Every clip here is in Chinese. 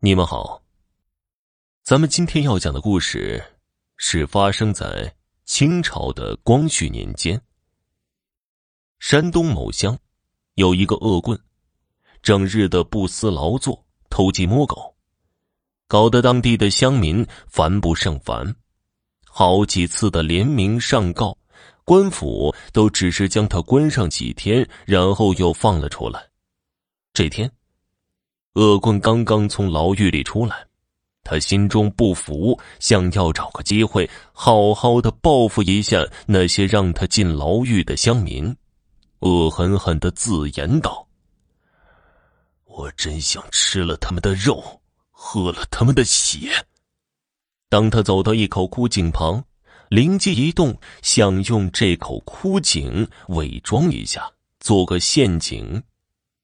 你们好。咱们今天要讲的故事是发生在清朝的光绪年间。山东某乡有一个恶棍，整日的不思劳作，偷鸡摸狗，搞得当地的乡民烦不胜烦。好几次的联名上告，官府都只是将他关上几天，然后又放了出来。这天。恶棍刚刚从牢狱里出来，他心中不服，想要找个机会好好的报复一下那些让他进牢狱的乡民，恶狠狠的自言道：“我真想吃了他们的肉，喝了他们的血。”当他走到一口枯井旁，灵机一动，想用这口枯井伪装一下，做个陷阱。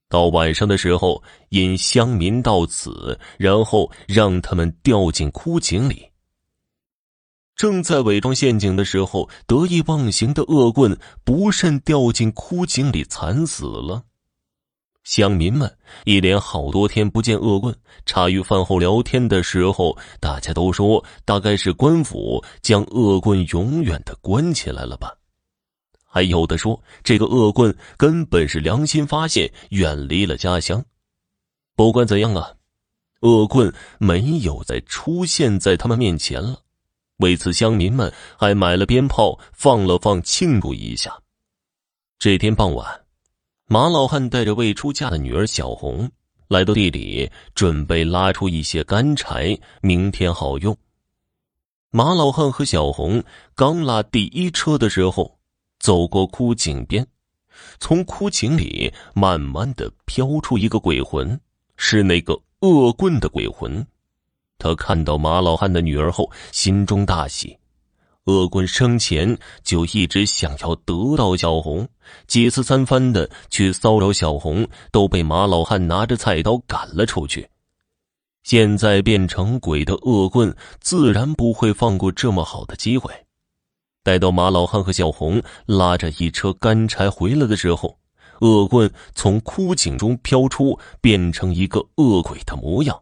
到晚上的时候，引乡民到此，然后让他们掉进枯井里。正在伪装陷阱的时候，得意忘形的恶棍不慎掉进枯井里，惨死了。乡民们一连好多天不见恶棍，茶余饭后聊天的时候，大家都说，大概是官府将恶棍永远的关起来了吧。还有的说，这个恶棍根本是良心发现，远离了家乡。不管怎样啊，恶棍没有再出现在他们面前了。为此，乡民们还买了鞭炮，放了放，庆祝一下。这天傍晚，马老汉带着未出嫁的女儿小红来到地里，准备拉出一些干柴，明天好用。马老汉和小红刚拉第一车的时候。走过枯井边，从枯井里慢慢的飘出一个鬼魂，是那个恶棍的鬼魂。他看到马老汉的女儿后，心中大喜。恶棍生前就一直想要得到小红，几次三番的去骚扰小红，都被马老汉拿着菜刀赶了出去。现在变成鬼的恶棍，自然不会放过这么好的机会。待到马老汉和小红拉着一车干柴回来的时候，恶棍从枯井中飘出，变成一个恶鬼的模样，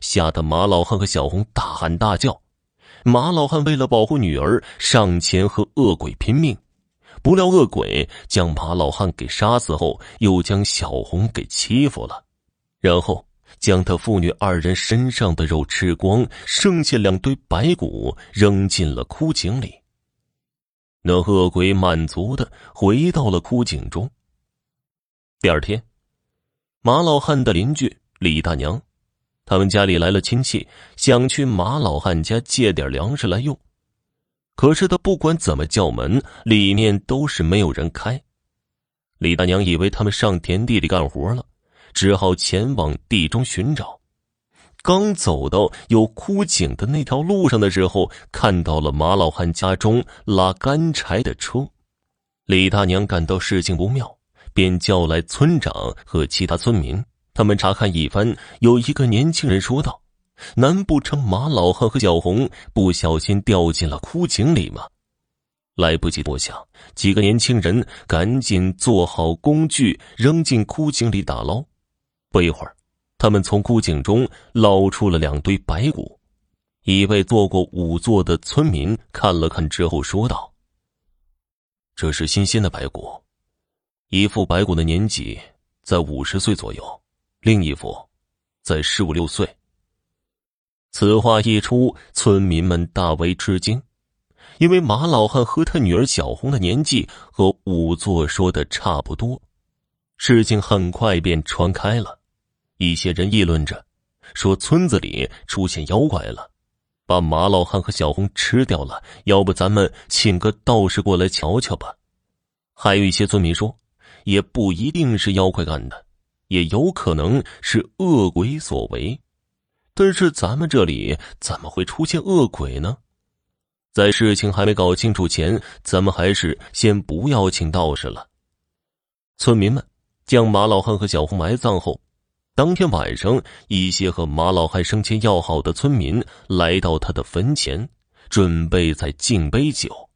吓得马老汉和小红大喊大叫。马老汉为了保护女儿，上前和恶鬼拼命，不料恶鬼将马老汉给杀死后，又将小红给欺负了，然后将他父女二人身上的肉吃光，剩下两堆白骨扔进了枯井里。那恶鬼满足的回到了枯井中。第二天，马老汉的邻居李大娘，他们家里来了亲戚，想去马老汉家借点粮食来用，可是他不管怎么叫门，里面都是没有人开。李大娘以为他们上田地里干活了，只好前往地中寻找。刚走到有枯井的那条路上的时候，看到了马老汉家中拉干柴的车。李大娘感到事情不妙，便叫来村长和其他村民。他们查看一番，有一个年轻人说道：“难不成马老汉和小红不小心掉进了枯井里吗？”来不及多想，几个年轻人赶紧做好工具，扔进枯井里打捞。不一会儿。他们从枯井中捞出了两堆白骨，一位做过仵作的村民看了看之后说道：“这是新鲜的白骨，一副白骨的年纪在五十岁左右，另一副在十五六岁。”此话一出，村民们大为吃惊，因为马老汉和他女儿小红的年纪和仵作说的差不多，事情很快便传开了。一些人议论着，说村子里出现妖怪了，把马老汉和小红吃掉了。要不咱们请个道士过来瞧瞧吧？还有一些村民说，也不一定是妖怪干的，也有可能是恶鬼所为。但是咱们这里怎么会出现恶鬼呢？在事情还没搞清楚前，咱们还是先不要请道士了。村民们将马老汉和小红埋葬后。当天晚上，一些和马老汉生前要好的村民来到他的坟前，准备在敬杯酒。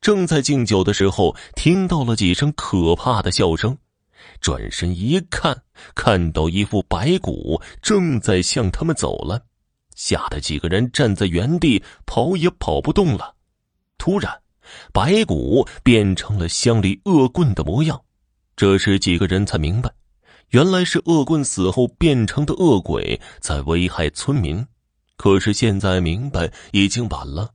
正在敬酒的时候，听到了几声可怕的笑声，转身一看，看到一副白骨正在向他们走了，吓得几个人站在原地，跑也跑不动了。突然，白骨变成了乡里恶棍的模样。这时，几个人才明白，原来是恶棍死后变成的恶鬼在危害村民。可是现在明白已经晚了。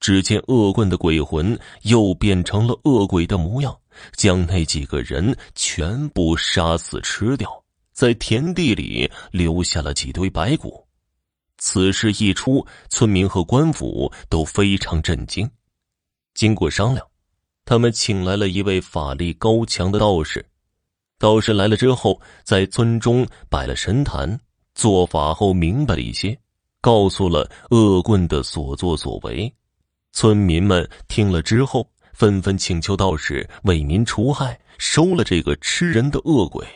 只见恶棍的鬼魂又变成了恶鬼的模样，将那几个人全部杀死吃掉，在田地里留下了几堆白骨。此事一出，村民和官府都非常震惊。经过商量，他们请来了一位法力高强的道士。道士来了之后，在村中摆了神坛，做法后明白了一些，告诉了恶棍的所作所为。村民们听了之后，纷纷请求道士为民除害，收了这个吃人的恶鬼。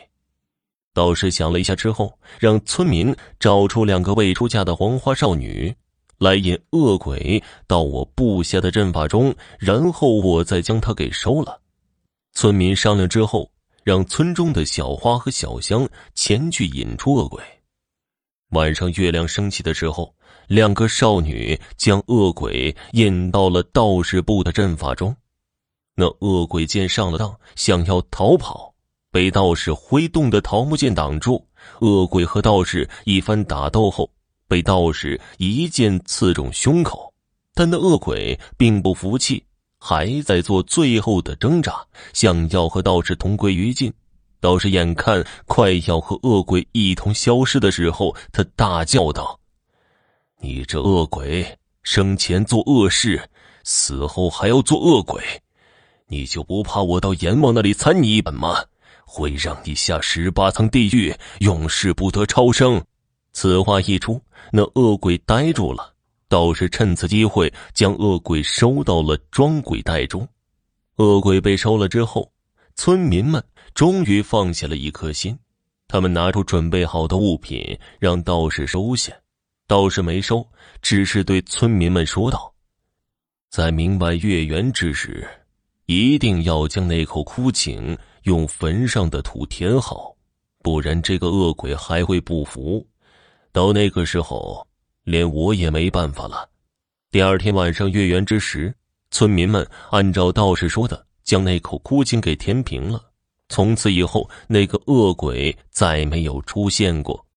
道士想了一下之后，让村民找出两个未出嫁的黄花少女，来引恶鬼到我布下的阵法中，然后我再将他给收了。村民商量之后，让村中的小花和小香前去引出恶鬼。晚上月亮升起的时候。两个少女将恶鬼引到了道士布的阵法中，那恶鬼见上了当，想要逃跑，被道士挥动的桃木剑挡住。恶鬼和道士一番打斗后，被道士一剑刺中胸口，但那恶鬼并不服气，还在做最后的挣扎，想要和道士同归于尽。道士眼看快要和恶鬼一同消失的时候，他大叫道。你这恶鬼，生前做恶事，死后还要做恶鬼，你就不怕我到阎王那里参你一本吗？会让你下十八层地狱，永世不得超生。此话一出，那恶鬼呆住了。道士趁此机会将恶鬼收到了装鬼袋中。恶鬼被收了之后，村民们终于放下了一颗心。他们拿出准备好的物品，让道士收下。道士没收，只是对村民们说道：“在明晚月圆之时，一定要将那口枯井用坟上的土填好，不然这个恶鬼还会不服。到那个时候，连我也没办法了。”第二天晚上月圆之时，村民们按照道士说的，将那口枯井给填平了。从此以后，那个恶鬼再没有出现过。